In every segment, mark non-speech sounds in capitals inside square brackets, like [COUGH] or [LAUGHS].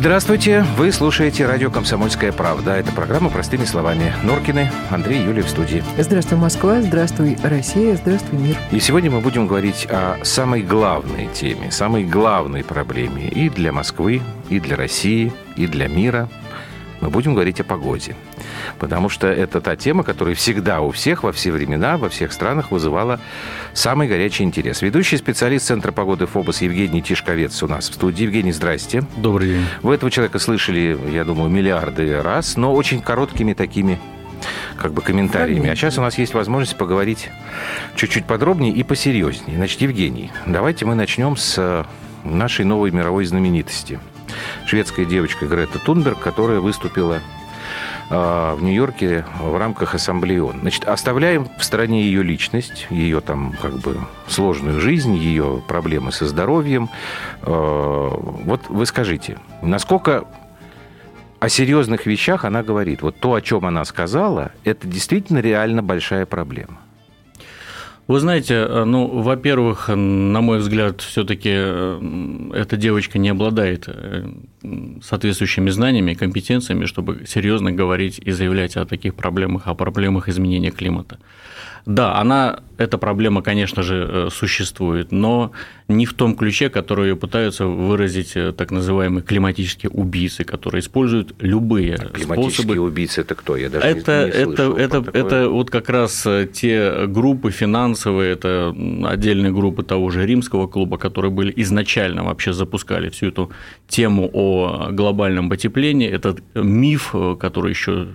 Здравствуйте, вы слушаете радио «Комсомольская правда». Это программа «Простыми словами». Норкины, Андрей Юлия в студии. Здравствуй, Москва, здравствуй, Россия, здравствуй, мир. И сегодня мы будем говорить о самой главной теме, самой главной проблеме и для Москвы, и для России, и для мира. Мы будем говорить о погоде потому что это та тема, которая всегда у всех, во все времена, во всех странах вызывала самый горячий интерес. Ведущий специалист Центра погоды ФОБОС Евгений Тишковец у нас в студии. Евгений, здрасте. Добрый день. Вы этого человека слышали, я думаю, миллиарды раз, но очень короткими такими как бы комментариями. А сейчас у нас есть возможность поговорить чуть-чуть подробнее и посерьезнее. Значит, Евгений, давайте мы начнем с нашей новой мировой знаменитости. Шведская девочка Грета Тунберг, которая выступила а, в Нью-Йорке в рамках Ассамблеи ООН. Значит, оставляем в стороне ее личность, ее там как бы сложную жизнь, ее проблемы со здоровьем. А, вот вы скажите, насколько о серьезных вещах она говорит. Вот то, о чем она сказала, это действительно реально большая проблема. Вы знаете, э, ну, во-первых, на мой взгляд, все-таки э, эта девочка не обладает э, соответствующими знаниями компетенциями, чтобы серьезно говорить и заявлять о таких проблемах, о проблемах изменения климата. Да, она, эта проблема, конечно же, э, существует, но не в том ключе, который пытаются выразить э, так называемые климатические убийцы, которые используют любые а климатические способы. убийцы это кто? Я даже это, не, не это, это, такое. это вот как раз э, те группы финансовые, это отдельные группы того же римского клуба, которые были изначально вообще запускали всю эту тему о глобальном потеплении. Этот миф, который еще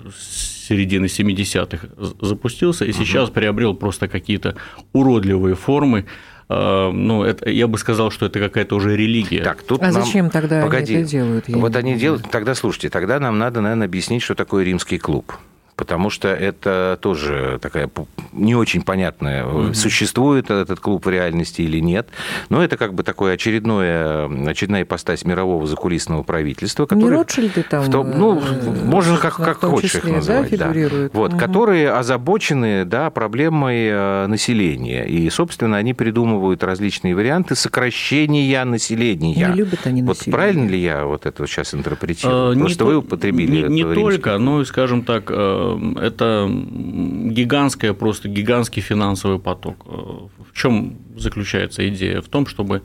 середины 70-х запустился и угу. сейчас приобрел просто какие-то уродливые формы. А, ну, это, я бы сказал, что это какая-то уже религия. Так, тут а нам... зачем тогда Погоди. они это делают? Вот они делают, тогда слушайте, тогда нам надо, наверное, объяснить, что такое римский клуб потому что это тоже такая не очень понятная, mm-hmm. существует этот клуб в реальности или нет. Но это как бы такое очередное, очередная ипостась мирового закулисного правительства, которое... Не Ротшильды там... В том, ну, э, можно как, как хочешь числе, их называть. Да, да. Вот, угу. Которые озабочены да, проблемой э, населения. И, собственно, они придумывают различные варианты сокращения населения. Не любят они вот население. правильно ли я вот это сейчас интерпретирую? А, Просто не вы употребили Не, не только, но, скажем так, это гигантская, просто гигантский финансовый поток. В чем заключается идея? В том, чтобы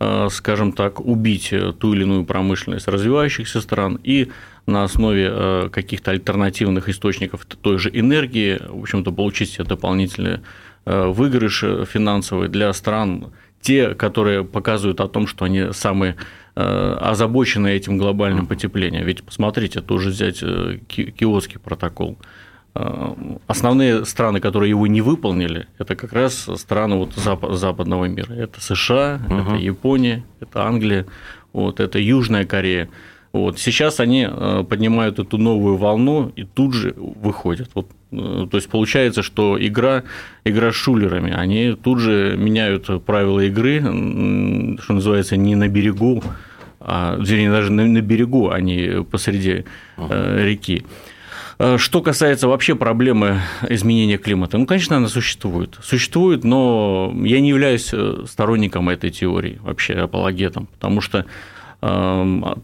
э, скажем так, убить ту или иную промышленность развивающихся стран и на основе э, каких-то альтернативных источников той же энергии, в общем-то, получить себе дополнительные э, выигрыши финансовые для стран, те, которые показывают о том, что они самые озабочены этим глобальным потеплением. Ведь посмотрите, тоже взять Киотский протокол. Э, основные страны, которые его не выполнили, это как раз страны вот западного мира. Это США, угу. это Япония, это Англия, вот, это Южная Корея. Вот. Сейчас они э, поднимают эту новую волну и тут же выходят. Вот, э, то есть получается, что игра, игра с шулерами, они тут же меняют правила игры, что называется, не на берегу, а, вернее, даже на берегу, а не посреди реки. Э, что касается вообще проблемы изменения климата, ну, конечно, она существует. Существует, но я не являюсь сторонником этой теории, вообще апологетом, потому что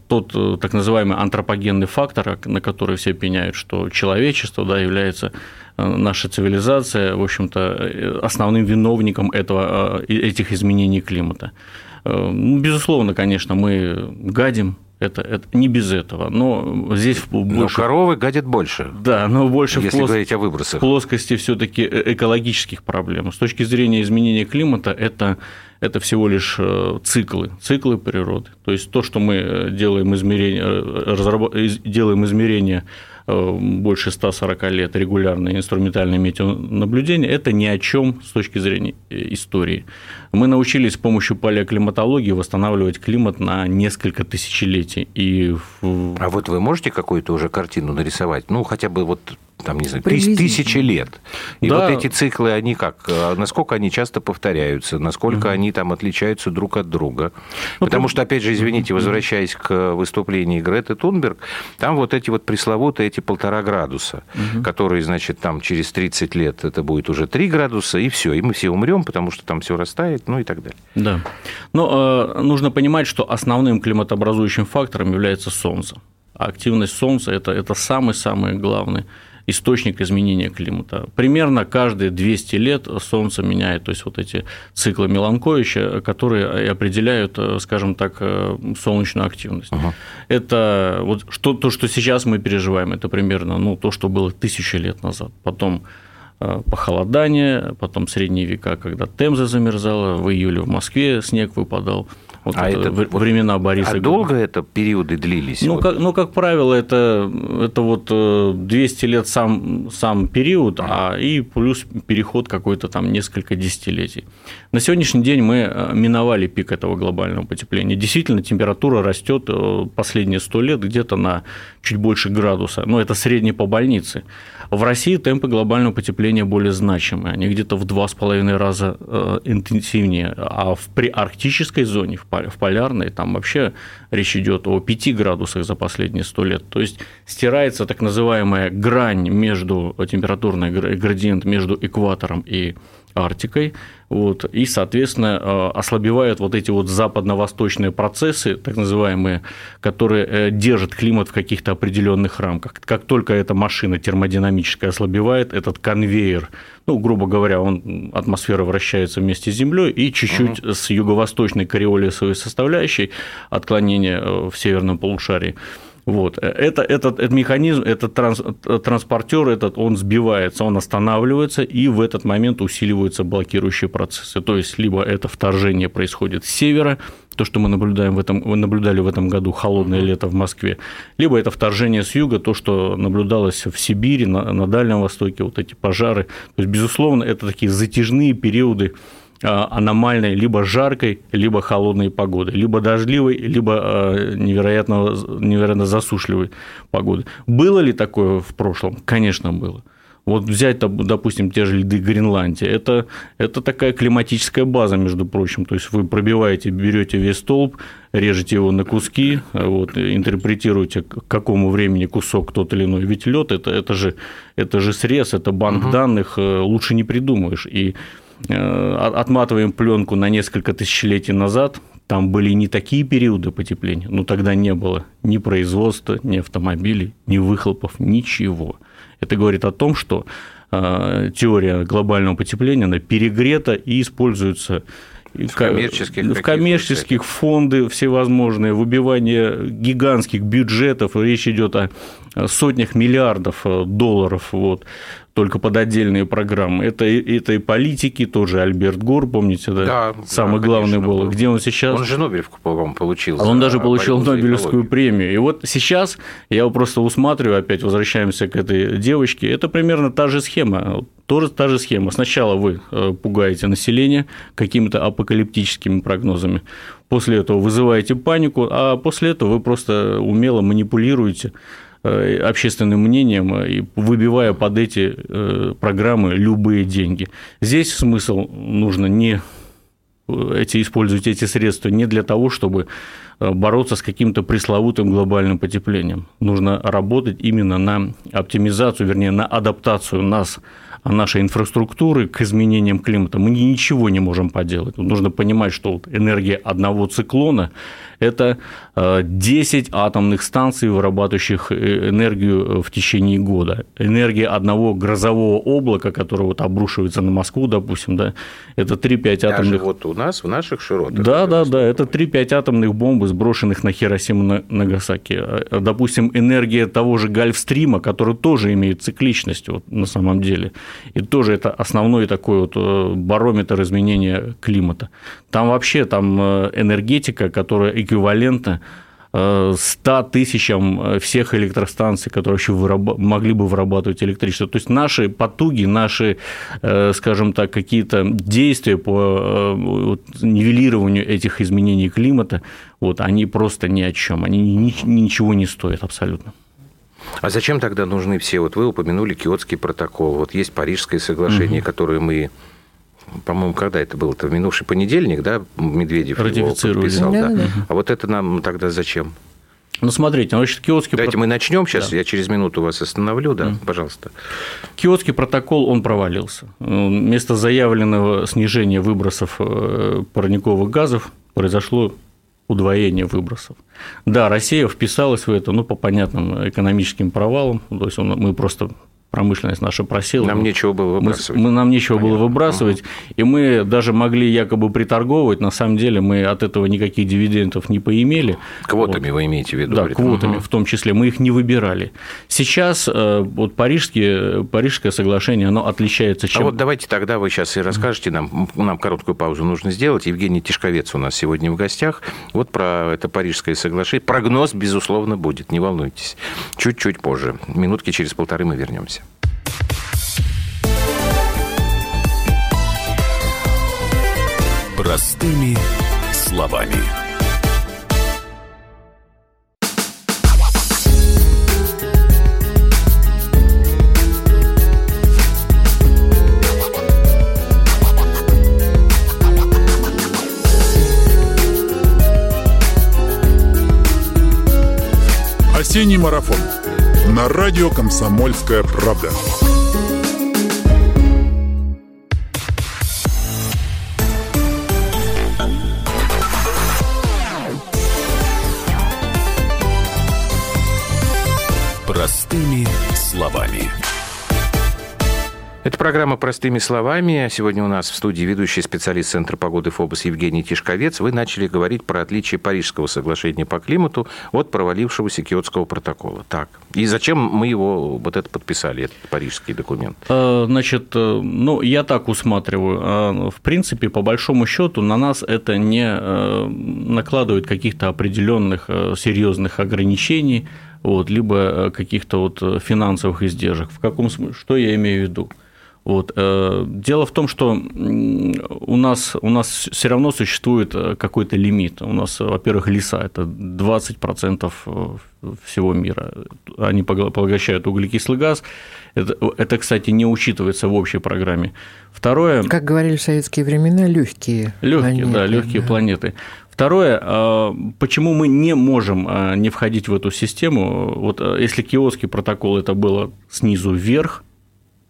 тот э, так называемый антропогенный фактор, на который все пеняют, что человечество да, является наша цивилизация, в общем-то, основным виновником этого, этих изменений климата. Ну, безусловно, конечно, мы гадим, это, это не без этого. Но здесь больше... Но коровы гадят больше. Да, но больше если в плос... говорить о выбросах. плоскости все таки э, экологических проблем. С точки зрения изменения климата, это, это всего лишь э, циклы, циклы природы. То есть то, что мы э, делаем измерения, разработ... делаем измерения больше 140 лет регулярное инструментальное метеонаблюдение, это ни о чем с точки зрения истории. Мы научились с помощью палеоклиматологии восстанавливать климат на несколько тысячелетий. И... А вот вы можете какую-то уже картину нарисовать? Ну, хотя бы вот там, не знаю, тысячи лет. И да. вот эти циклы, они как, э, насколько они часто повторяются, насколько угу. они там отличаются друг от друга. Ну, Потому что, опять же, извините, возвращаясь к выступлению Греты Тунберг, там вот эти вот пресловутые эти полтора градуса, угу. которые, значит, там через 30 лет это будет уже 3 градуса, и все, и мы все умрем, потому что там все растает, ну и так далее. Да. Но э, нужно понимать, что основным климатообразующим фактором является Солнце. А активность Солнца – это, это самый-самый главный источник изменения климата. Примерно каждые 200 лет Солнце меняет, то есть вот эти циклы Меланковича, которые определяют, скажем так, солнечную активность. Ага. Это вот что, то, что сейчас мы переживаем, это примерно ну, то, что было тысячи лет назад. Потом э, похолодание, потом средние века, когда Темза замерзала, в июле в Москве снег выпадал. Вот а это, это времена Бориса. А долго это периоды длились? Ну, вот? как, ну, как правило, это, это вот 200 э, лет сам, сам период, а, и плюс переход какой-то там несколько десятилетий. На сегодняшний день мы э, миновали пик этого глобального потепления. Действительно, температура растет э, последние 100 лет где-то на чуть больше градуса. Но это средний по больнице. В России темпы глобального потепления более значимые. Они где-то в два с половиной раза интенсивнее. А в приарктической зоне, в полярной, там вообще речь идет о 5 градусах за последние 100 лет. То есть стирается так называемая грань между, температурный градиент между экватором и Арктикой, вот, и, соответственно, э, ослабевают вот эти вот западно-восточные процессы, так называемые, которые э, держат климат в каких-то определенных рамках. Как только эта машина термодинамическая ослабевает, этот конвейер, ну, грубо говоря, он, атмосфера вращается вместе с Землей, и чуть-чуть угу. с юго-восточной кориолисовой составляющей отклонения э, в северном полушарии вот. Это, этот, этот механизм, этот транс, транспортер, этот, он сбивается, он останавливается, и в этот момент усиливаются блокирующие процессы. То есть, либо это вторжение происходит с севера, то, что мы наблюдаем в этом, наблюдали в этом году холодное лето в Москве, либо это вторжение с юга, то, что наблюдалось в Сибири, на, на Дальнем Востоке, вот эти пожары. То есть, безусловно, это такие затяжные периоды аномальной либо жаркой, либо холодной погоды, либо дождливой, либо а, невероятно, невероятно засушливой погоды. Было ли такое в прошлом? Конечно, было. Вот взять, допустим, те же льды Гренландии, это, это такая климатическая база, между прочим. То есть вы пробиваете, берете весь столб, режете его на куски, вот, интерпретируете, к какому времени кусок тот или иной. Ведь лед это, это, же, это же срез, это банк угу. данных, э, лучше не придумаешь. И Э, отматываем пленку на несколько тысячелетий назад, там были не такие периоды потепления, но тогда не было ни производства, ни автомобилей, ни выхлопов, ничего. Это говорит о том, что э, теория глобального потепления она перегрета и используется в коммерческих, в коммерческих фонды всевозможные, выбивание гигантских бюджетов, речь идет о сотнях миллиардов э, долларов. Вот только под отдельные программы. Это, это и политики, тоже Альберт Гор, помните, да? Да. Самый да, главный конечно, был. Где он сейчас? Он же Нобелевку, по-моему, получил. А он даже получил Нобелевскую премию. И вот сейчас я его просто усматриваю, опять возвращаемся к этой девочке. Это примерно та же схема. Тоже та же схема. Сначала вы э, пугаете население какими-то апокалиптическими прогнозами. После этого вызываете панику, а после этого вы просто умело манипулируете общественным мнением, э, и выбивая под эти э, программы любые деньги. Здесь смысл нужно не эти, использовать эти средства не для того, чтобы бороться с каким-то пресловутым глобальным потеплением. Нужно работать именно на оптимизацию, вернее, на адаптацию нас нашей инфраструктуры к изменениям климата. Мы ничего не можем поделать. Нужно понимать, что энергия одного циклона это 10 э, атомных станций, вырабатывающих э, энергию э, в течение года. Энергия одного грозового облака, которое вот обрушивается на Москву, допустим, да, это 3-5 атомных... вот у нас, в наших широтах. Да, да, да, это 3-5 атомных бомб, сброшенных на Хиросиму на Нагасаки. Допустим, энергия того же Гольфстрима, который тоже имеет цикличность вот, на самом деле, и тоже это основной такой вот барометр изменения климата. Там вообще там энергетика, которая эквивалентно 100 э, тысячам э, всех электростанций, которые вообще выраб... могли бы вырабатывать электричество. То есть наши потуги, наши, э, скажем так, какие-то действия по нивелированию этих изменений климата, вот, они просто ни о чем, они ничего не стоят абсолютно. А зачем тогда нужны все? Вот вы упомянули Киотский протокол, вот есть Парижское соглашение, угу. которое мы по-моему, когда это было? Это в минувший понедельник, да, Медведев его подписал. Да, да. Да. А вот это нам тогда зачем? Ну, смотрите, значит, киотский... Давайте мы начнем сейчас, да. я через минуту вас остановлю, да, mm. пожалуйста. Киотский протокол, он провалился. Вместо заявленного снижения выбросов э, парниковых газов произошло удвоение выбросов. Да, Россия вписалась в это, ну, по понятным экономическим провалам, то есть мы просто промышленность наша просела. Нам нечего было выбрасывать. Мы, мы, нам нечего Понятно. было выбрасывать, угу. и мы даже могли якобы приторговывать, на самом деле мы от этого никаких дивидендов не поимели. Квотами вот. вы имеете в виду? Да, квотами угу. в том числе, мы их не выбирали. Сейчас э, вот Парижские, Парижское соглашение, оно отличается чем... А вот давайте тогда вы сейчас и расскажете нам, нам короткую паузу нужно сделать. Евгений Тишковец у нас сегодня в гостях. Вот про это Парижское соглашение. Прогноз, безусловно, будет, не волнуйтесь. Чуть-чуть позже. Минутки через полторы мы вернемся. Простыми словами. Осенний марафон на радио «Комсомольская правда». Это программа «Простыми словами». Сегодня у нас в студии ведущий специалист Центра погоды ФОБОС Евгений Тишковец. Вы начали говорить про отличие Парижского соглашения по климату от провалившегося Киотского протокола. Так. И зачем мы его вот это подписали, этот парижский документ? Э, значит, э, ну, я так усматриваю. А, в принципе, по большому счету на нас это не э, накладывает каких-то определенных серьезных ограничений, вот, либо каких-то вот финансовых издержек. В каком смысле? Что я имею в виду? Вот. Э, дело в том, что у нас, у нас все равно существует э, какой-то лимит. У нас, во-первых, леса – это 20% э, всего мира. Они поглощают углекислый газ. Это, это, кстати, не учитывается в общей программе. Второе… Как говорили в советские времена, легкие Легкие, да, легкие да. планеты. Второе, почему мы не можем не входить в эту систему? Вот если киотский протокол это было снизу вверх,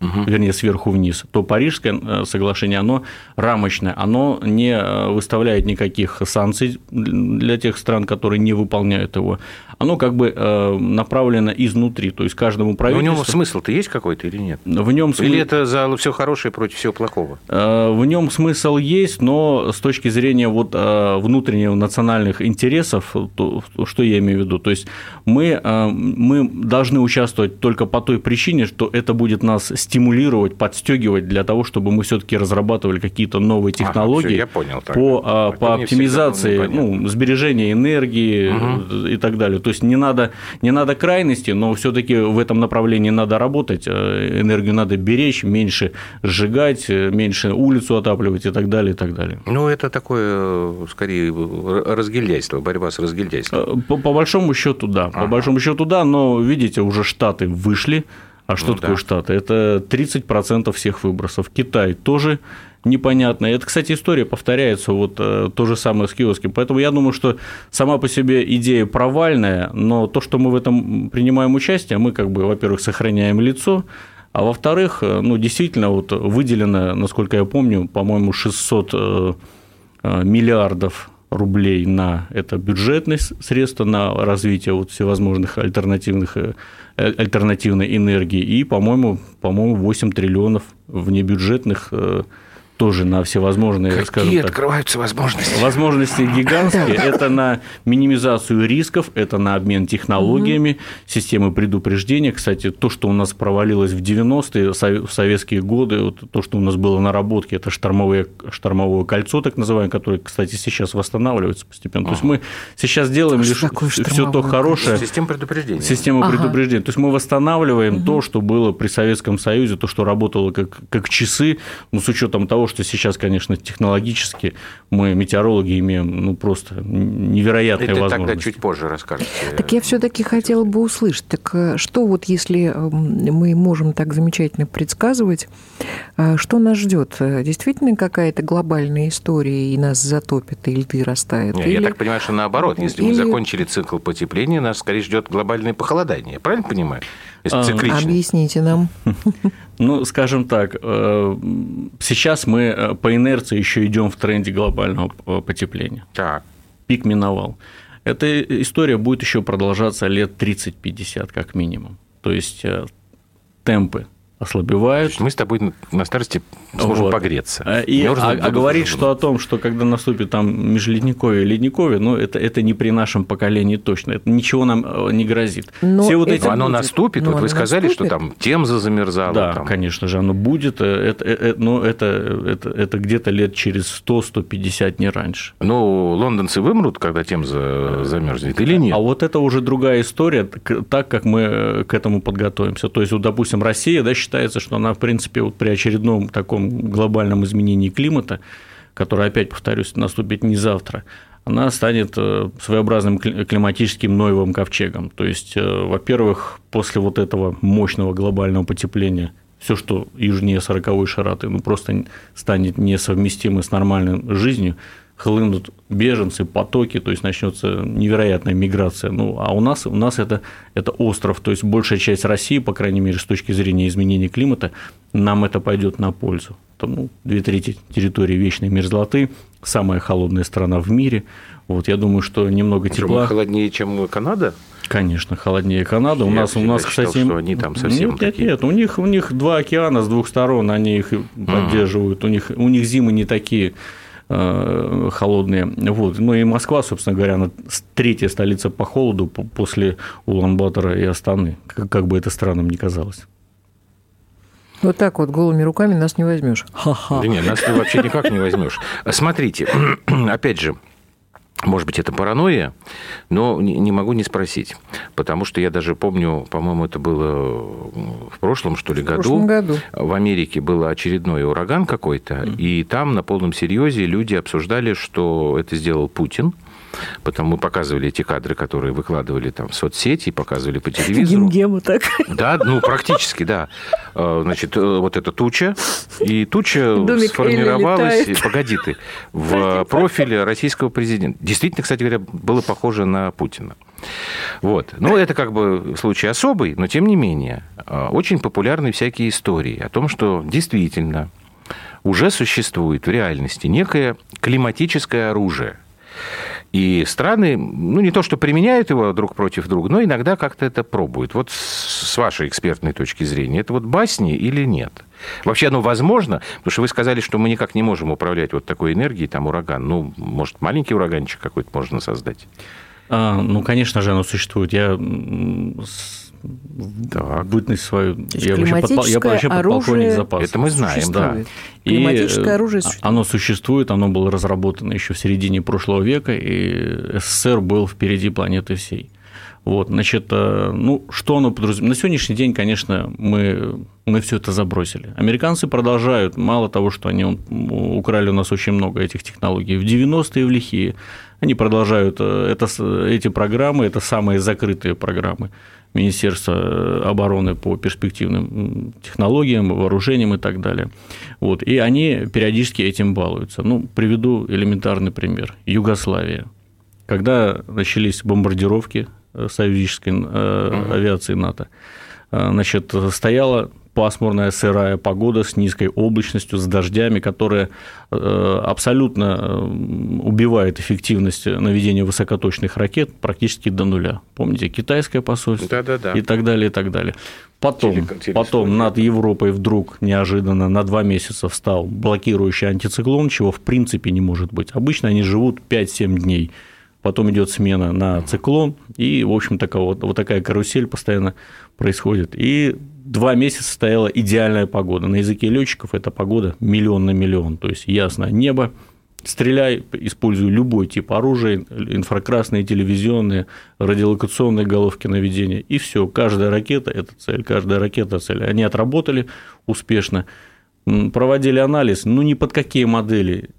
угу. вернее, сверху вниз, то Парижское э, соглашение, оно рамочное, оно не э, выставляет никаких санкций для тех стран, которые не выполняют его. Оно как бы э, направлено изнутри, то есть каждому правительству... Но в нем смысл-то есть какой-то или нет? В нем смысл... Или это за все хорошее против всего плохого? В нем смысл есть, но с точки зрения вот внутренних национальных интересов, то, что я имею в виду, то есть мы, мы должны участвовать только по той причине, что это будет нас стимулировать, подстегивать для того, чтобы мы все-таки разрабатывали какие-то новые технологии ага, все, понял, по, а, по оптимизации ну, сбережения энергии угу. и так далее. То есть не надо, не надо крайности, но все-таки в этом направлении надо работать. Э, энергию надо беречь, меньше сжигать, э, меньше улицу отапливать и так далее, и так далее. Ну, это такое, скорее, разгильдяйство, борьба с разгильдяйством. По, по большому счету, да. Ага. По большому счету, да, но видите, уже Штаты вышли а что ну, такое да. Штаты? Это 30% всех выбросов. Китай тоже непонятно. Это, кстати, история повторяется, вот э, то же самое с киоском. Поэтому я думаю, что сама по себе идея провальная, но то, что мы в этом принимаем участие, мы как бы, во-первых, сохраняем лицо, а во-вторых, э, ну, действительно, вот выделено, насколько я помню, по-моему, 600 э, миллиардов рублей на это бюджетные средства на развитие вот всевозможных альтернативных альтернативной энергии, и, по-моему, по-моему, 8 триллионов внебюджетных э, тоже на всевозможные, Какие скажем так, открываются возможности? Возможности гигантские. Это на минимизацию рисков, это на обмен технологиями, системы предупреждения. Кстати, то, что у нас провалилось в 90-е, в советские годы, вот то, что у нас было наработки, это штормовое, штормовое кольцо, так называемое, которое, кстати, сейчас восстанавливается постепенно. То есть мы сейчас делаем лишь все то хорошее. Система предупреждения. Система предупреждения. То есть мы восстанавливаем то, что было при Советском Союзе, то, что работало как, как часы, но с учетом того, что сейчас, конечно, технологически мы, метеорологи, имеем ну, просто невероятные Это возможности. тогда чуть позже расскажете. Так я все-таки хотела бы услышать, так э, что вот если э, мы можем так замечательно предсказывать, э, что нас ждет? Действительно какая-то глобальная история и нас затопит, и льды растают? Не, Или- Я так понимаю, что наоборот, если мы или- закончили цикл потепления, нас скорее ждет глобальное похолодание. Правильно понимаю? Если А, циклично. Объясните нам. [LAUGHS] Ну, скажем так, э, сейчас мы э, по инерции еще идем в тренде глобального э, потепления. Так. Пик миновал. Эта история будет еще продолжаться лет 30-50 как минимум. То есть темпы ослабевают. мы с тобой на- старости сможем Вот. погреться. А, И, а, а говорить, что о том, что когда наступит там межледниковье, ледниковье, ну, это, это не при нашем поколении точно. Это ничего нам э, не грозит. Но Все вот это эти... Но оно будет. наступит. Но вот вы оно сказали, что наступит. там Темза замерзала. Да, там. конечно же, оно будет. э, Это, э, э, но это, это, это где-то лет через 100-150, не раньше. Ну, лондонцы вымрут, когда Темза замерзнет, или нет? А вот это уже другая история, так- как мы к этому подготовимся. То есть, вот, допустим, Россия, да, считается, что она, в принципе, вот при очередном таком глобальном изменении климата, которое, опять повторюсь, наступит не завтра, она станет э, своеобразным кли- климатическим Ноевым ковчегом. То есть, э, во-первых, после вот этого мощного глобального потепления все, что южнее 40 широты, ну, просто станет несовместимо с нормальной жизнью, хлынут беженцы, потоки, то есть начнется невероятная миграция. Ну, а у нас, у нас это, это остров, то есть большая часть России, по крайней мере, с точки зрения изменения климата, нам это пойдет на пользу. Там, ну, две трети территории вечной мерзлоты, самая холодная страна в мире. Вот, я думаю, что немного тепла. холоднее, чем Канада? Конечно, холоднее Канады. У Я нас, у нас, считал, кстати, что они там совсем нет, нет, такие. нет, у них, у них два океана с двух сторон, они их поддерживают. У них, у них зимы не такие холодные. Вот. Ну и Москва, собственно говоря, она третья столица по холоду по- после Улан-Батора и Астаны, как, бы это странным ни казалось. Вот так вот голыми руками нас не возьмешь. Ха-ха. Да нет, нас ты вообще никак не возьмешь. Смотрите, [CLEARS THROAT] опять же, может быть, это паранойя, но не могу не спросить. Потому что я даже помню, по-моему, это было в прошлом, что ли, В году. прошлом году. В Америке был очередной ураган какой-то, и там на полном серьезе люди обсуждали, что это сделал Путин. Потом мы показывали эти кадры, которые выкладывали там в соцсети, показывали по телевизору. Гемгема так. Да, ну практически, да. Э, Значит, э, вот эта туча, и туча Домик сформировалась, летает. погоди ты, в профиле российского президента. Действительно, кстати говоря, было похоже на Путина. Вот. Ну, это как бы случай особый, но тем не менее, э, очень популярны всякие истории о том, что действительно уже существует в реальности некое климатическое оружие. И страны, ну, не то, что применяют его друг против друга, но иногда как-то это пробуют. Вот с вашей экспертной точки зрения, это вот басни или нет? Вообще оно возможно? Потому что вы сказали, что мы никак не можем управлять вот такой энергией, там ураган. Ну, может, маленький ураганчик какой-то можно создать? А, ну, конечно же, оно существует. Я Так. бытность свою... есть Я вообще, подпол- я вообще подполковник оружие запаса. Это мы знаем, да. Существует. И, Климатическое э, оружие существует. Оно существует, оно было разработано еще в середине прошлого века, и СССР был впереди планеты всей. Вот, значит, э, ну, что оно подразумевает? На сегодняшний день, конечно, мы, мы все это забросили. Американцы продолжают, мало того, что они украли у нас очень много этих технологий, в 90-е, в лихие, они продолжают э, это, эти программы, это самые закрытые программы Министерства э, обороны по перспективным технологиям, вооружениям и так далее. Вот. И они периодически этим балуются. Ну, приведу элементарный пример. Югославия. Когда начались бомбардировки э, союзнической э, авиации НАТО, значит, стояла пасмурная сырая погода с низкой облачностью, с дождями, которая э, абсолютно э, убивает эффективность наведения высокоточных ракет практически до нуля. Помните, китайское посольство Да-да-да. и так далее, и так далее. Потом, Теле- телестудия. потом над Европой вдруг неожиданно на два месяца встал блокирующий антициклон, чего в принципе не может быть. Обычно они живут 5-7 дней. Потом идет смена на циклон, и, в общем, такая вот, вот такая карусель постоянно происходит. И два месяца стояла идеальная погода. На языке летчиков эта погода миллион на миллион. То есть ясное небо, стреляй, используй любой тип оружия, инфракрасные, телевизионные, радиолокационные головки наведения, и все. Каждая ракета – это цель, каждая ракета – цель. Они отработали успешно. проводили анализ, ну ни под какие модели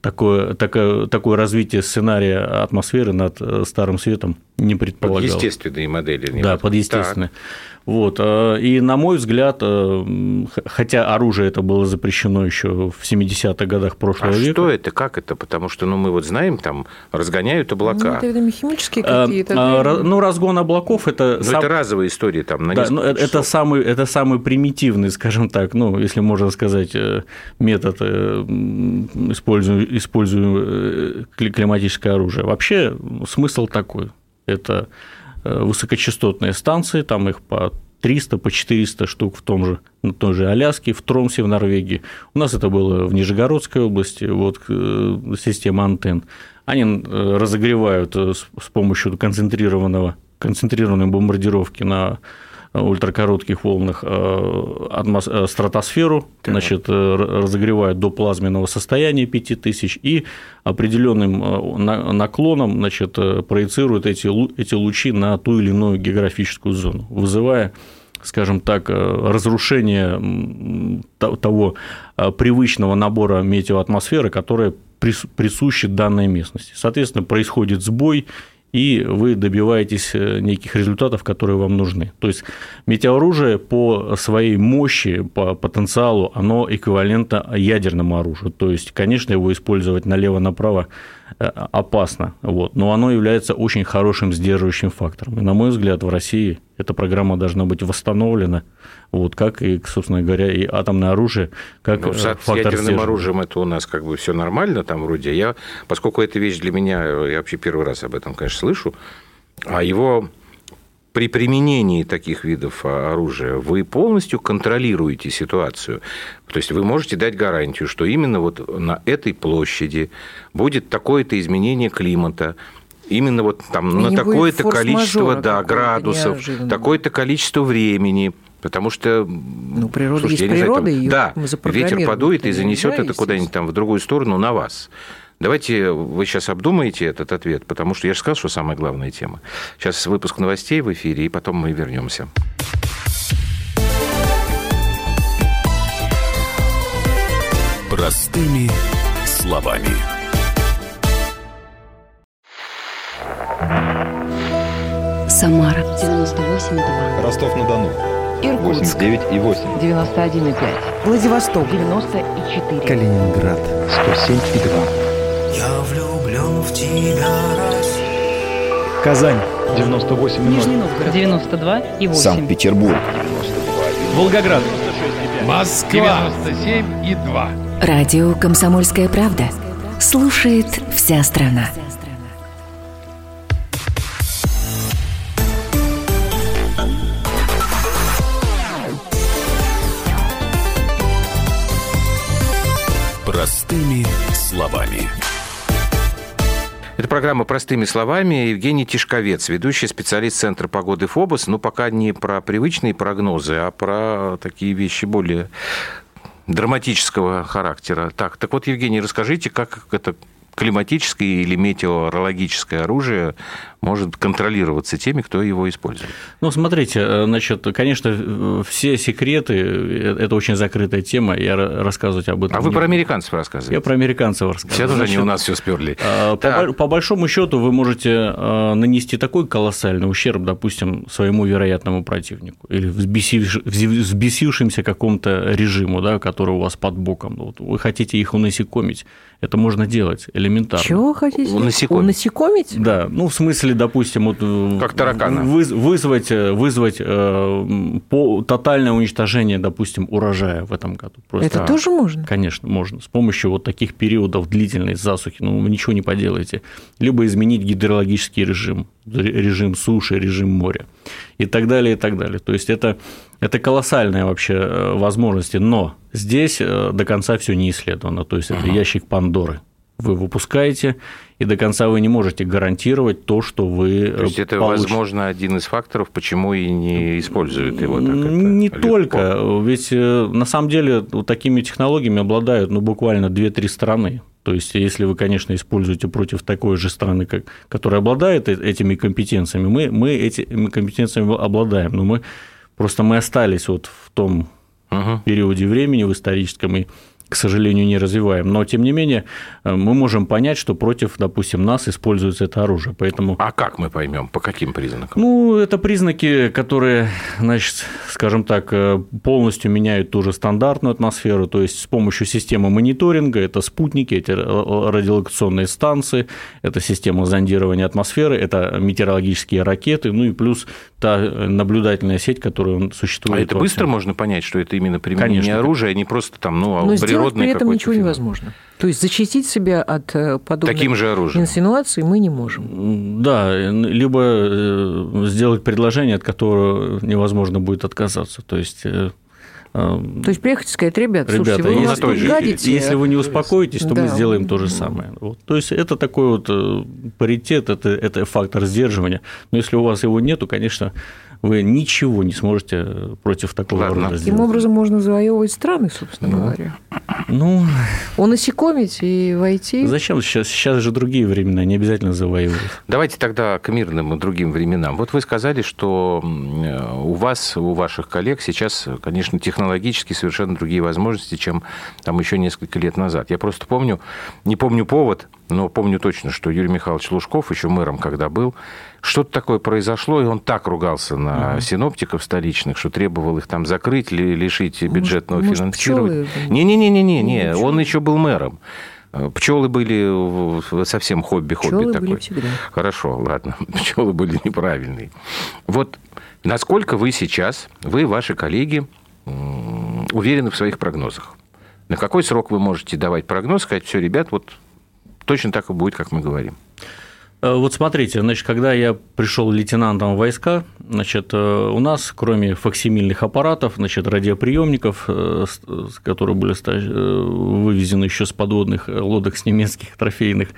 такое, такое, такое развитие сценария атмосферы над э, Старым Светом не предполагалось. Под естественные модели. Да, под естественные. Так. Вот. Э, и, на мой взгляд, э, хотя оружие это было запрещено еще в 70-х годах прошлого а века. что это, как это? Потому что, ну, мы вот знаем, там разгоняют облака. Ну, это, видимо, химические какие-то. А, ну, разгон облаков – это… Ну, сам... это разовая история, там, на да, ну, это, самый, это самый примитивный, скажем так, ну, если можно сказать, метод используемый используемое климатическое оружие. Вообще смысл такой – это э, высокочастотные станции, там их по 300, по 400 штук в том же, на той же Аляске, в Тромсе в Норвегии. У нас это было в Нижегородской области, вот э, система антенн. Они э, разогревают с помощью концентрированного, концентрированной бомбардировки на ультракоротких волнах э, стратосферу, значит, э, разогревают до плазменного состояния 5000 и определенным э, наклоном значит, проецируют эти, эти лучи на ту или иную географическую зону, вызывая скажем так, разрушение того привычного набора метеоатмосферы, которая присуща данной местности. Соответственно, происходит сбой, и вы добиваетесь э, неких результатов, которые вам нужны. То есть метеоружие по своей мощи, по потенциалу, оно эквивалентно ядерному оружию. То есть, конечно, его использовать налево-направо опасно, вот, но оно является очень хорошим сдерживающим фактором. И, на мой взгляд, в России эта программа должна быть восстановлена, вот, как и, собственно говоря, и атомное оружие, как ну, с, фактор с ядерным оружием это у нас как бы все нормально там вроде. Я, поскольку эта вещь для меня, я вообще первый раз об этом, конечно, слышу, а его при применении таких видов а, оружия вы полностью контролируете ситуацию. То есть вы можете дать гарантию, что именно вот на этой площади будет такое-то изменение климата, именно вот там И на такое-то количество да, градусов, такое-то количество времени, Потому что... Ну, природа слушайте, есть природа, знаю, там, Да, ветер подует и занесет это куда-нибудь там в другую сторону на вас. Давайте вы сейчас обдумаете этот ответ, потому что я же сказал, что самая главная тема. Сейчас выпуск новостей в эфире, и потом мы вернемся. Простыми словами. Самара 98,2. Ростов-на-Дону. Иркутск. 89 и 8. 91,5. Владивосток. 94. Калининград. 107 и 2. Я влюблен в тебя, Россия. Казань 98 Нижний Новгород 92 и 8. Санкт-Петербург Волгоград Москва 97 и 2. Радио Комсомольская правда. Слушает вся страна. Простыми словами. Это программа «Простыми словами». Евгений Тишковец, ведущий специалист Центра погоды ФОБОС. Ну, пока не про привычные прогнозы, а про такие вещи более драматического характера. Так, так вот, Евгений, расскажите, как это климатическое или метеорологическое оружие может контролироваться теми, кто его использует. Ну, смотрите, э, значит, конечно, все секреты – это очень закрытая тема, я рассказывать об этом. А вы про американцев рассказываете? Я про американцев рассказываю. Все тоже они у нас все сперли. Э, по, по большому счету вы можете э, нанести такой колоссальный ущерб, допустим, своему вероятному противнику или взбесившимся какому-то режиму, да, который у вас под боком. Вот вы хотите их унасекомить, это можно делать элементарно. Чего хотите? Унасекомить. Унасекомить? Да, ну, в смысле допустим, вот, э, как таракана. вызвать, э, вызвать э, по, тотальное уничтожение, допустим, урожая в этом году. Просто, Это тоже можно? Конечно, можно. С помощью вот таких периодов длительной засухи, ну, вы ничего не поделаете. Либо изменить гидрологический режим, режим суши, режим моря и так далее, и так далее. То есть это, это колоссальные вообще возможности, но здесь до конца все не исследовано. То есть это ящик Пандоры вы выпускаете, и до конца вы не можете гарантировать то, что вы То есть это, получите. возможно, один из факторов, почему и не используют его так Не это только, ведь э, на самом деле вот такими технологиями обладают ну, буквально 2-3 страны. То есть, если вы, конечно, используете против такой же страны, как, которая обладает э, этими компетенциями, мы, мы этими компетенциями обладаем, но мы просто мы остались вот в том Мгм. периоде времени в историческом и к сожалению, не развиваем. Но, тем не менее, э, мы можем понять, что против, допустим, нас используется это оружие. Поэтому А как мы поймем? По каким признакам? ну, это признаки, которые, значит, скажем так, э, полностью меняют ту же стандартную атмосферу, то есть с помощью системы мониторинга, это спутники, эти ра- радиолокационные станции, это система зондирования атмосферы, это метеорологические ракеты, ну и плюс та э, наблюдательная сеть, которая существует. А это быстро всем. можно понять, что это именно применение Конечно. оружия, а не просто там, ну, Но сделать природный при этом ничего феномен? невозможно. То есть защитить себя от э, подобных Таким же оружием. инсинуаций мы не можем. Да, либо э, сделать предложение, от которого невозможно будет отказаться. То есть То есть приехать и сказать, ребята, слушайте, вы если- нас гадите. Если вы не успокоитесь, то мы Да. сделаем то же самое. Вот. То есть это такой вот э, паритет, это, это фактор сдерживания. Но если у вас его нету, конечно, вы ничего не сможете против такого Ладно. рода Таким сделать. образом можно завоевывать страны, собственно говоря. Ну, Унасекомить и войти. зачем? Сейчас, сейчас же другие времена, не обязательно завоевывать. Давайте тогда к мирным и другим временам. Вот вы сказали, что э, у вас, у ваших коллег сейчас, конечно, технологически совершенно другие возможности, чем там еще несколько лет назад. Я просто помню, не помню повод, но помню точно, что Юрий Михайлович Лужков, еще мэром когда был, что-то такое произошло, и он так ругался на синоптиков столичных, что требовал их там закрыть, ли- лишить бюджетного может, финансирования. пчелы? Не-не-не-не, Не, не, он пчелы. еще был мэром. Пчелы были совсем хобби-хобби Пчелы такой. были всегда. Хорошо, ладно, [LAUGHS] пчелы были неправильные. Вот насколько вы сейчас, вы и ваши коллеги уверены в своих прогнозах? На какой срок вы можете давать прогноз, сказать, все, ребят, вот точно так и будет, как мы говорим? Э, Вот смотрите, значит, когда я пришел лейтенантом в войска, значит, э, у нас, кроме факсимильных аппаратов, значит, радиоприемников, э, которые были вывезены еще с подводных лодок с немецких трофейных,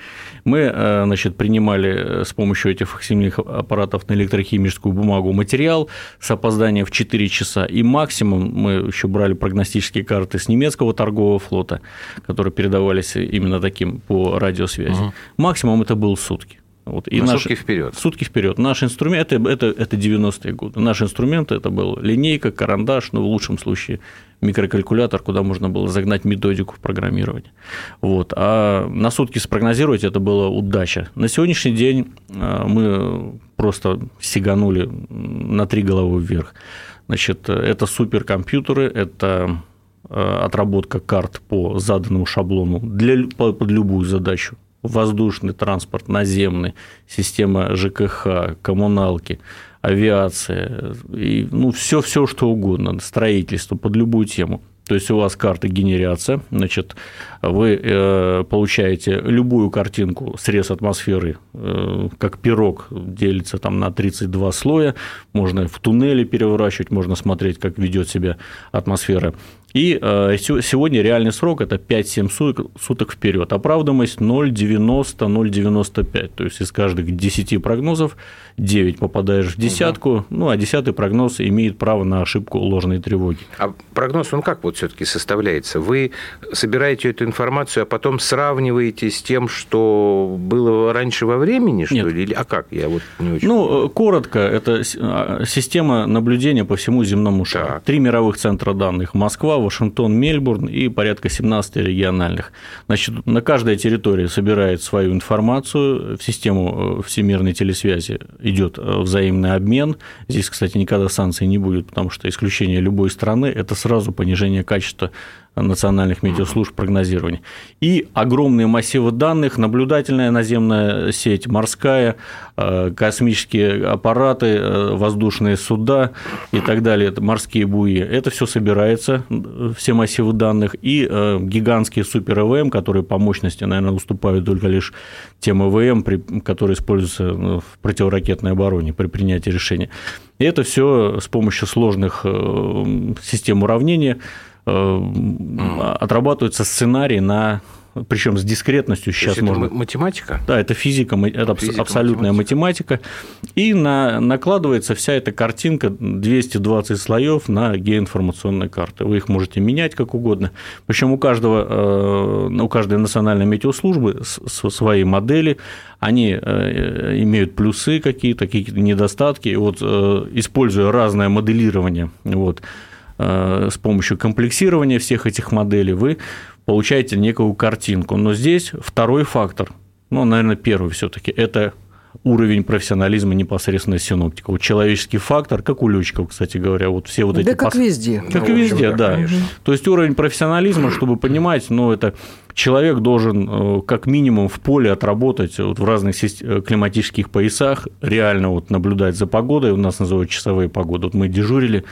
мы, значит, принимали с помощью этих факсимильных аппаратов на электрохимическую бумагу материал с опозданием в 4 часа, и максимум мы еще брали прогностические карты с немецкого торгового флота, которые передавались именно таким по радиосвязи. Максимум это был сутки. Вот. На наш- сутки вперед. Сутки вперед. Наш инструмент это, это, это 90-е годы. Наш инструмент это был линейка, карандаш, ну, в лучшем случае микрокалькулятор, куда можно было загнать методику в программировании. Вот. А на сутки спрогнозировать это была удача. На сегодняшний день э, мы просто сиганули на три головы вверх. Значит, это суперкомпьютеры, это э, отработка карт по заданному шаблону для, под любую задачу. Воздушный транспорт, наземный, система ЖКХ, коммуналки, авиация, и, ну, все, все что угодно, строительство под любую тему. То есть у вас карта генерация, значит, вы э, получаете любую картинку, срез атмосферы, э, как пирог, делится там на 32 слоя, можно в туннеле переворачивать, можно смотреть, как ведет себя атмосфера. И э, сегодня реальный срок – это 5-7 суток, вперед. Оправдываемость 0,90-0,95. То есть из каждых 10 прогнозов 9 попадаешь в десятку, ну а десятый прогноз имеет право на ошибку ложной тревоги. А прогноз, он как вот все-таки составляется? Вы собираете эту информацию, а потом сравниваете с тем, что было раньше во времени, что Нет. ли? Или- А как? Я вот не очень... Ну, э, коротко, это а, система наблюдения по всему земному шару. Так. Три мировых центра данных – Москва, Вашингтон, Мельбурн и порядка 17 региональных. Значит, на каждой территории собирает свою информацию, в систему э, всемирной телесвязи идет э, взаимный обмен. Здесь, кстати, никогда санкций не будет, потому что исключение любой страны – это сразу понижение качества национальных метеослужб прогнозирования. И огромные массивы данных, наблюдательная наземная сеть, морская, э, космические аппараты, э, воздушные суда и так далее, морские буи. Это все собирается, э, все массивы данных, и гигантские супер ЭВМ, которые по мощности, наверное, уступают только лишь тем ЭВМ, которые используются в противоракетной обороне при принятии решения. И это все с помощью сложных систем уравнения э, отрабатывается сценарий на причем с дискретностью То сейчас есть это можно. м- математика? Да, это физика, это Физика, абсолютная математика. И на, накладывается вся эта картинка 220 слоев на геоинформационные карты. Вы их можете менять как угодно. Причем у каждого, э, у каждой национальной метеослужбы свои модели, они э, имеют плюсы какие-то, какие-то недостатки. И вот используя разное моделирование, вот, с помощью комплексирования всех этих моделей вы получаете некую картинку. Но здесь второй фактор, ну, наверное, первый все-таки, это уровень профессионализма непосредственно синоптика. Вот человеческий фактор, как у летчиков, кстати говоря, вот все вот эти... Да как пос... везде. Как ну, и везде, да. Конечно. То есть уровень профессионализма, чтобы понимать, ну, это человек должен э, как минимум в поле отработать вот в разных э, климатических поясах, реально вот наблюдать за погодой, у нас называют часовые погоды. Вот мы дежурили,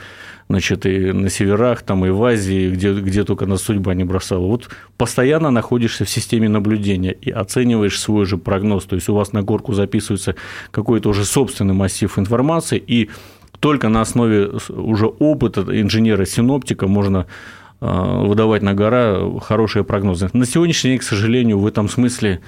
значит, и на северах, там, и в Азии, где, где только на судьба не бросала. Вот постоянно находишься в системе наблюдения и оцениваешь свой же прогноз. То есть у вас на горку записывается какой-то уже собственный массив информации, и только на основе уже опыта инженера-синоптика можно а, выдавать на гора хорошие прогнозы. На сегодняшний день, к сожалению, в этом смысле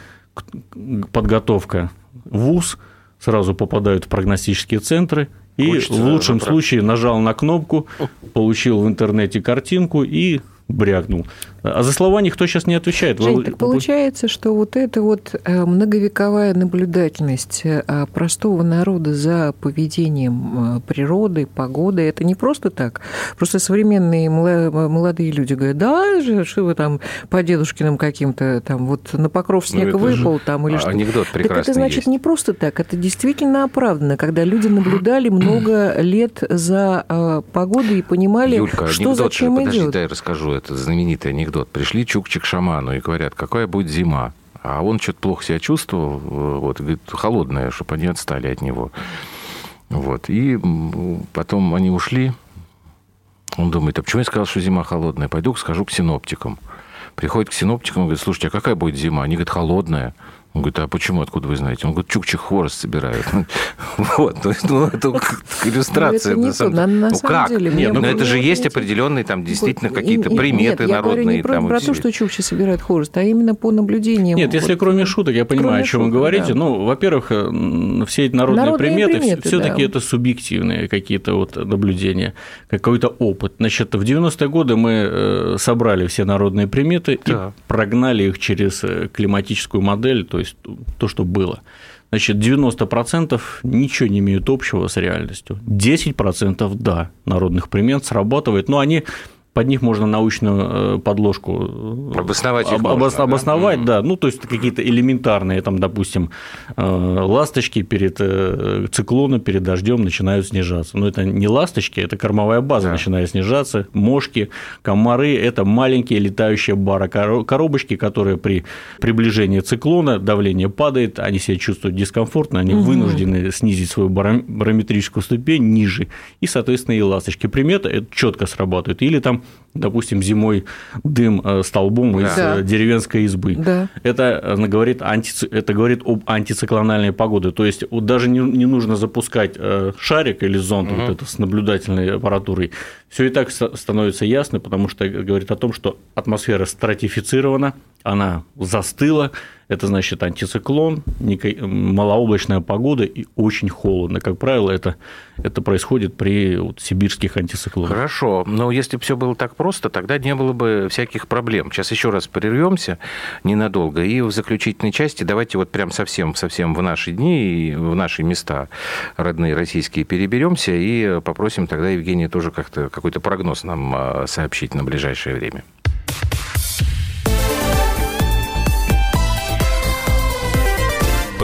подготовка ВУЗ сразу попадают в прогностические центры, и Хочется в лучшем забрать. случае нажал на кнопку, получил в интернете картинку и брякнул. А за слова никто сейчас не отвечает. Жень, так получается, что вот эта вот э, многовековая наблюдательность э, простого народа за поведением э, природы, погоды, это не просто так. Просто современные молодые люди говорят, да, что вы там по дедушкиным каким-то там вот на покров ну, снега ну, выпал там или что. Анекдот прекрасный Так это значит есть. не просто так, это действительно оправдано, когда люди наблюдали много лет за погодой и понимали, Юлька, что зачем идет. Подожди, дай я расскажу, это знаменитый анекдот анекдот. Пришли чукчи к шаману и говорят, какая будет зима. А он что-то плохо себя чувствовал, вот, говорит, холодная, чтобы они отстали от него. Вот. И потом они ушли. Он думает, а почему я сказал, что зима холодная? Пойду скажу к синоптикам. Приходит к синоптикам и говорит, слушайте, а какая будет зима? Они говорят, холодная. Он говорит, а почему, откуда вы знаете? Он говорит, чукчи хворост собирают. [LAUGHS] Вот, ну, это иллюстрация. Ну, это не на, на ну, самом как? деле. Нет, ну, это же есть определенные там действительно какие-то приметы Нет, народные. я говорю не про, то, что чукчи собирают хворост, а именно по наблюдениям. Нет, если кроме шуток, я понимаю, о чем вы говорите. Ну, во-первых, э, все эти народные, приметы, все таки это субъективные какие-то вот наблюдения, какой-то опыт. Значит, в 90-е годы мы э, собрали все народные приметы и прогнали их через э, климатическую модель, то есть есть то, что было. Значит, 90% ничего не имеют общего с реальностью. 10% да, народных примет срабатывает, но они под них можно научную э, подложку э, обосновать, об, можно, обос, да? обосновать, да, ну то есть какие-то элементарные, там, допустим, э, ласточки перед циклоном, перед дождем начинают снижаться. Но это не ласточки, это кормовая база да. начинает снижаться, мошки, комары, это маленькие летающие бары, коробочки, которые при приближении циклона давление падает, они себя чувствуют дискомфортно, они угу. вынуждены снизить свою барометрическую ступень ниже, и, соответственно, и ласточки примета это четко срабатывают. Или там допустим, зимой дым э, столбом из да. Э, деревенской избы. Да. Это, э, говорит, анти... это говорит об антициклональной погоде. То есть вот даже не, не нужно запускать шарик или зонд угу. вот это с наблюдательной аппаратурой. Все и так становится ясно, потому что говорит о том, что атмосфера стратифицирована, она застыла, это значит антициклон, малооблачная погода и очень холодно. Как правило, это, это происходит при вот, сибирских антициклонах. Хорошо, но если бы все было так просто, тогда не было бы всяких проблем. Сейчас еще раз прервемся ненадолго, и в заключительной части давайте вот прям совсем, совсем в наши дни и в наши места родные российские переберемся и попросим тогда Евгения тоже как-то какой-то прогноз нам а, сообщить на ближайшее время.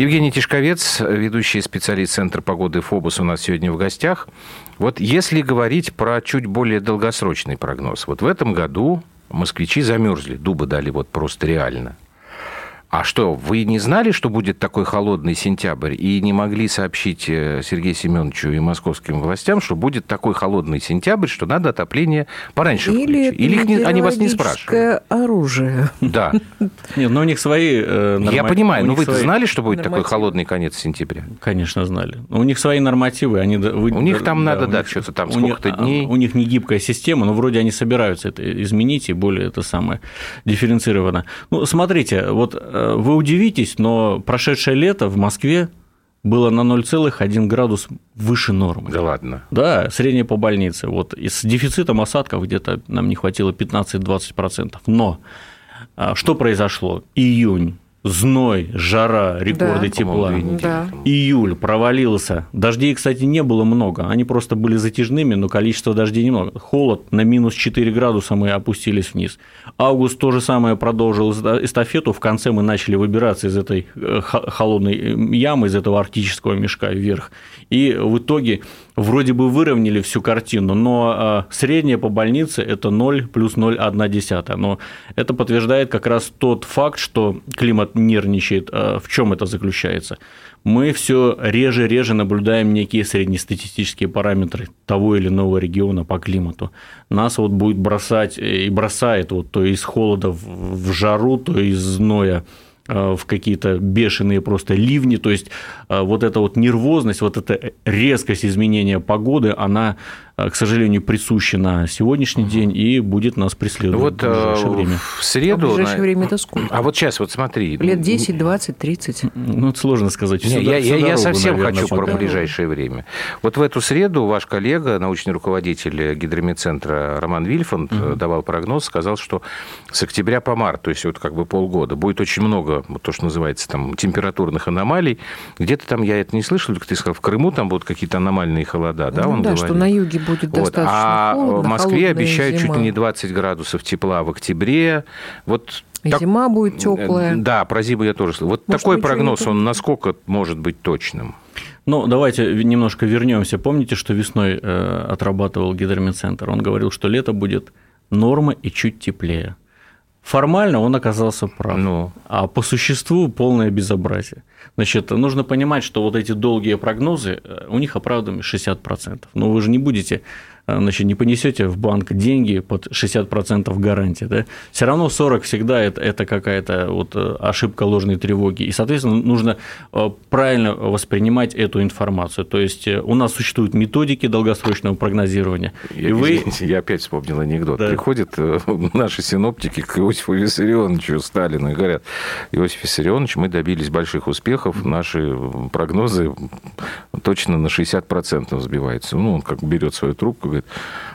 Евгений Тишковец, ведущий специалист Центра погоды ФОБУС у нас сегодня в гостях. Вот если говорить про чуть более долгосрочный прогноз, вот в этом году москвичи замерзли, дуба дали вот просто реально. А что, вы не знали, что будет такой холодный сентябрь, и не могли сообщить э, Сергею Семеновичу и московским властям, что будет такой холодный сентябрь, что надо отопление пораньше Или, включить? Или их не, они вас не спрашивают? оружие. Да. [LAUGHS] Нет, но у них свои... э, норма- Я понимаю, но вы свои- знали, что будет такой холодный конец сентября? Конечно, знали. Но у них свои нормативы. Они, вы- У них там надо, да, них- что-то там у них- сколько-то дней. У них не гибкая система, но вроде они собираются это изменить, и более это самое дифференцировано. Ну, смотрите, вот э, вы удивитесь, но прошедшее лето в Москве было на 0,1 градус выше нормы. Да ладно. Да, средняя по больнице. Вот и с дефицитом осадков где-то нам не хватило 15-20%. Но а, что произошло? Июнь, зной, жара, рекорды Да. тепла. Да. Июль провалился. Дождей, кстати, не было много. Они просто были затяжными, но количество дождей немного. Холод на минус 4 градуса мы опустились вниз. Август то же самое продолжил эста- эстафету. В конце мы начали выбираться из этой э, холодной э, ямы, из этого арктического мешка вверх. И в итоге вроде бы выровняли всю картину, но э, средняя по больнице – это 0 плюс 0,1. Но это подтверждает как раз тот факт, что климат нервничает. Э, В чем это заключается? Мы все реже и реже наблюдаем некие среднестатистические параметры того или иного региона по климату. Нас вот будет бросать э, и бросает вот то из холода в жару, то из зноя в какие-то бешеные просто ливни, то есть э, вот эта вот нервозность, вот эта резкость изменения погоды, она, э, к сожалению, присуща на сегодняшний день и будет нас преследовать вот в ближайшее э, время. в А среду... в ближайшее на- время это сколько? А вот сейчас, вот смотри. Лет 10, 20, 30. Ну, это сложно сказать. Всю я, всю я- я дорогу, совсем наверное, хочу про пока. ближайшее время. Вот в эту среду ваш коллега, научный руководитель гидромедцентра Роман Вильфанд э, давал прогноз, сказал, что с октября по март, то есть вот как бы полгода, будет очень много, вот то, что называется там температурных аномалий. Где-то там, я это не слышал, только ты сказал, в Крыму там будут какие-то аномальные холода, да, Ну он да, говорил? что на юге будет Вот. достаточно А холодно, в Москве обещают чуть зима. ли не 20 градусов тепла в октябре. Вот И так- Зима будет теплая. Да, про зиму я тоже слышал. Вот Может, такой не прогноз, он насколько может быть точным? Ну, давайте немножко вернемся. Помните, что весной э, отрабатывал гидромедцентр? Он говорил, что лето будет норма и чуть теплее. Формально он оказался прав. Ну. А по существу полное безобразие. Значит, нужно понимать, что вот эти долгие прогнозы, э, у них оправдываемость 60%. Но вы же не будете, значит, не понесете в банк деньги под 60% гарантии. Да? Все равно 40 всегда это, это какая-то вот э, ошибка ложной тревоги. И, соответственно, нужно э, правильно воспринимать эту информацию. То есть э, у нас существуют методики долгосрочного прогнозирования. Я, и вы... извините, я опять вспомнил анекдот. Да. Приходят [LAUGHS] наши синоптики к Иосифу Виссарионовичу Сталину и говорят, Иосиф Виссарионович, мы добились больших успехов, наши прогнозы точно на 60% сбиваются. Ну, он как берет свою трубку и говорит,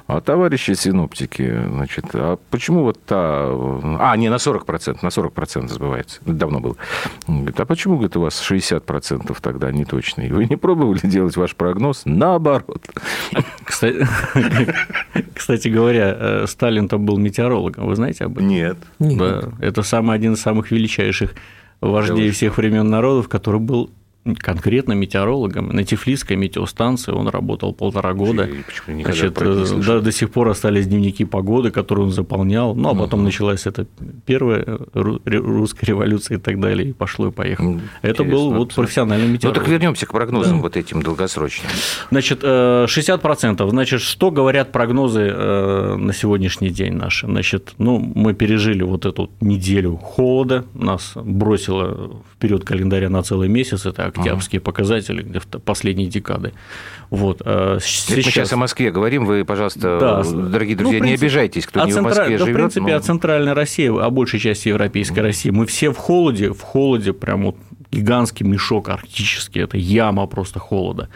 а товарищи синоптики, значит, а почему вот та... А, не, на 40%, на 40% сбивается. Это давно было. Говорит, а почему, говорит, у вас 60% тогда неточный? Вы не пробовали делать ваш прогноз наоборот? Кстати, кстати говоря, э, Сталин-то был метеорологом, вы знаете об этом? Нет. Это самый один из самых величайших вождей всех времен народов, который был конкретно метеорологом. На Тифлисской метеостанции он работал полтора года. Почему Значит, не э, да, до сих пор остались дневники погоды, которые он заполнял. Ну, а потом началась эта первая ре- русская революция и так далее, и пошло и поехало. М, Это был интересно, вот профессиональный Ну метеоролог. так вернемся к прогнозам вот этим долгосрочным. Значит, э, 60%. Значит, что говорят прогнозы э, на сегодняшний день наши? Значит, ну, мы пережили вот эту неделю холода, нас бросило вперед календаря на целый месяц, это октябрьские показатели где-то последней декады. Вот. э, Это Мы сейчас о Москве говорим, вы, пожалуйста, Да. дорогие Ну, друзья, в не принципе, обижайтесь, кто о не в центра- Москве да, живет. в принципе, ну, о центральной России, о большей части европейской России. Мы все в холоде, в холоде прям вот гигантский мешок арктический, это яма просто холода.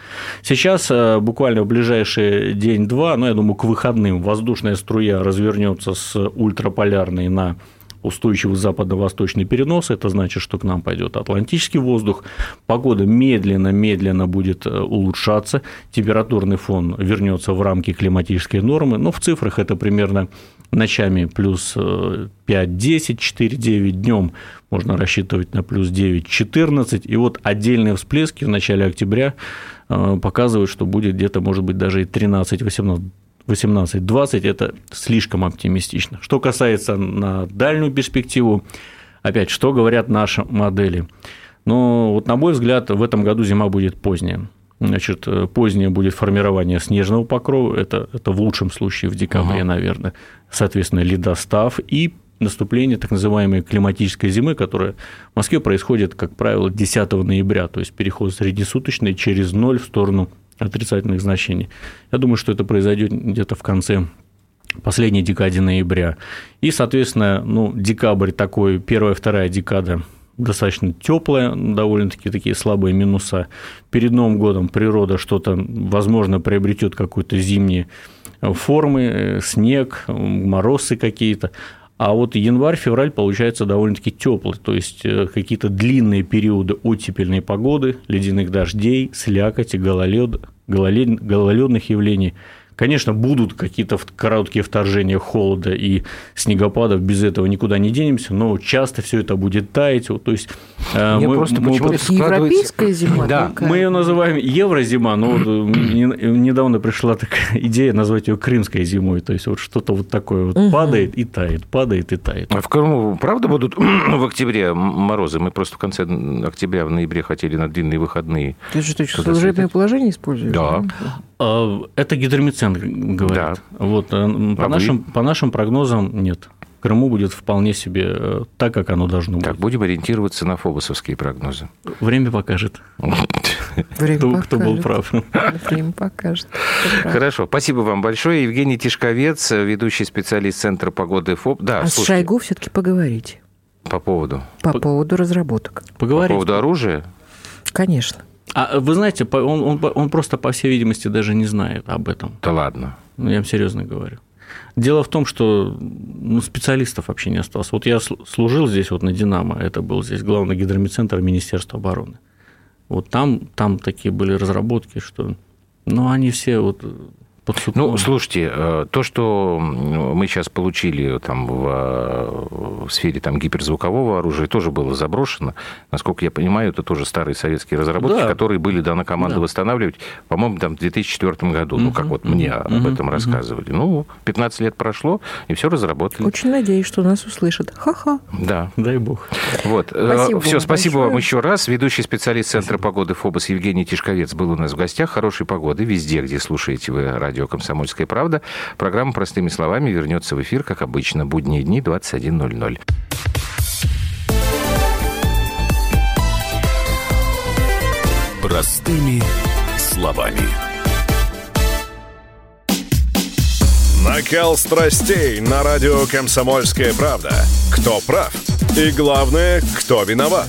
Сейчас э, буквально в ближайший день-два, ну, я думаю, к выходным воздушная струя развернется с ультраполярной на устойчивый западно-восточный перенос, это значит, что к нам пойдет атлантический воздух, погода медленно-медленно будет э, улучшаться, температурный фон вернется в рамки климатической нормы, но в цифрах это примерно ночами плюс э, 5-10, 4-9 днем можно рассчитывать на плюс 9-14, и вот отдельные всплески в начале октября э, показывают, что будет где-то, может быть, даже и 13-18 18, 20 – это слишком оптимистично. Что касается на дальнюю перспективу, опять, что говорят наши модели? Ну, вот на мой взгляд, в этом году зима будет поздняя. Значит, позднее будет формирование снежного покрова, это, это в лучшем случае в декабре, uh-huh. наверное, соответственно, ледостав и наступление так называемой климатической зимы, которая в Москве происходит, как правило, 10 ноября, то есть переход среднесуточный через ноль в сторону отрицательных значений. Я думаю, что это произойдет где-то в конце последней декаде ноября. И, соответственно, ну, декабрь такой, первая, вторая декада достаточно теплая, довольно-таки такие слабые минуса. Перед Новым годом природа что-то, возможно, приобретет какой-то зимние формы, э, снег, морозы какие-то. А вот январь-февраль получается довольно-таки теплый, то есть э, какие-то длинные периоды оттепельной погоды, ледяных дождей, слякоти, гололед, гололед, гололедных явлений – Конечно, будут какие-то короткие вторжения холода и снегопадов, без этого никуда не денемся, но часто все это будет таять. То есть э, Мне мы, просто мы, почему-то европейская зима. Да, такая. мы ее называем еврозима, но вот э, недавно пришла такая [LAUGHS] идея назвать ее крымской зимой. То есть вот что-то вот такое вот угу. падает и тает, падает и тает. А в Крыму правда будут [CLEARS THROAT] в октябре морозы? Мы просто в конце октября, в ноябре хотели на длинные выходные. Ты что, служебное положение используешь? Да. А, это гидромедцентр говорит. Да. Вот, э, по, а нашим, вы? по нашим прогнозам нет. В Крыму будет вполне себе э, так, как оно должно быть. Так, будем ориентироваться на фобосовские прогнозы. Время покажет. Время кто, покажет. кто был прав. Время покажет. Хорошо, спасибо вам большое. Евгений Тишковец, ведущий специалист Центра погоды ФОБ. Да, а слушайте. с Шойгу все-таки поговорите. По поводу? По, по поводу разработок. Поговорить. По поводу оружия? Конечно. А вы знаете, он, он, он просто, по всей видимости, даже не знает об этом. Да ладно. Ну, я вам серьезно говорю. Дело в том, что ну, специалистов вообще не осталось. Вот я служил здесь вот на «Динамо», это был здесь главный гидромедцентр Министерства обороны. Вот там, там такие были разработки, что ну, они все вот под Ну, слушайте, э, то, что мы сейчас получили там в, э, в сфере там, гиперзвукового оружия, тоже было заброшено. Насколько я понимаю, это тоже старые советские разработки, да. которые были дана команда да. восстанавливать, по-моему, там, в 2004 году. Угу, ну, как вот угу, мне угу, об этом угу. рассказывали. Ну, 15 лет прошло, и все разработали. Очень надеюсь, что нас услышат. Ха-ха. Да. Дай бог. Вот. Э, спасибо все, спасибо большое. вам еще раз. Ведущий специалист Центра погоды ФОБОС Евгений Тишковец был у нас в гостях. Хорошей погоды везде, где слушаете вы радио радио «Комсомольская правда». Программа «Простыми словами» вернется в эфир, как обычно, будние дни, 21.00. Простыми словами. Накал страстей на радио «Комсомольская правда». Кто прав? И главное, кто виноват?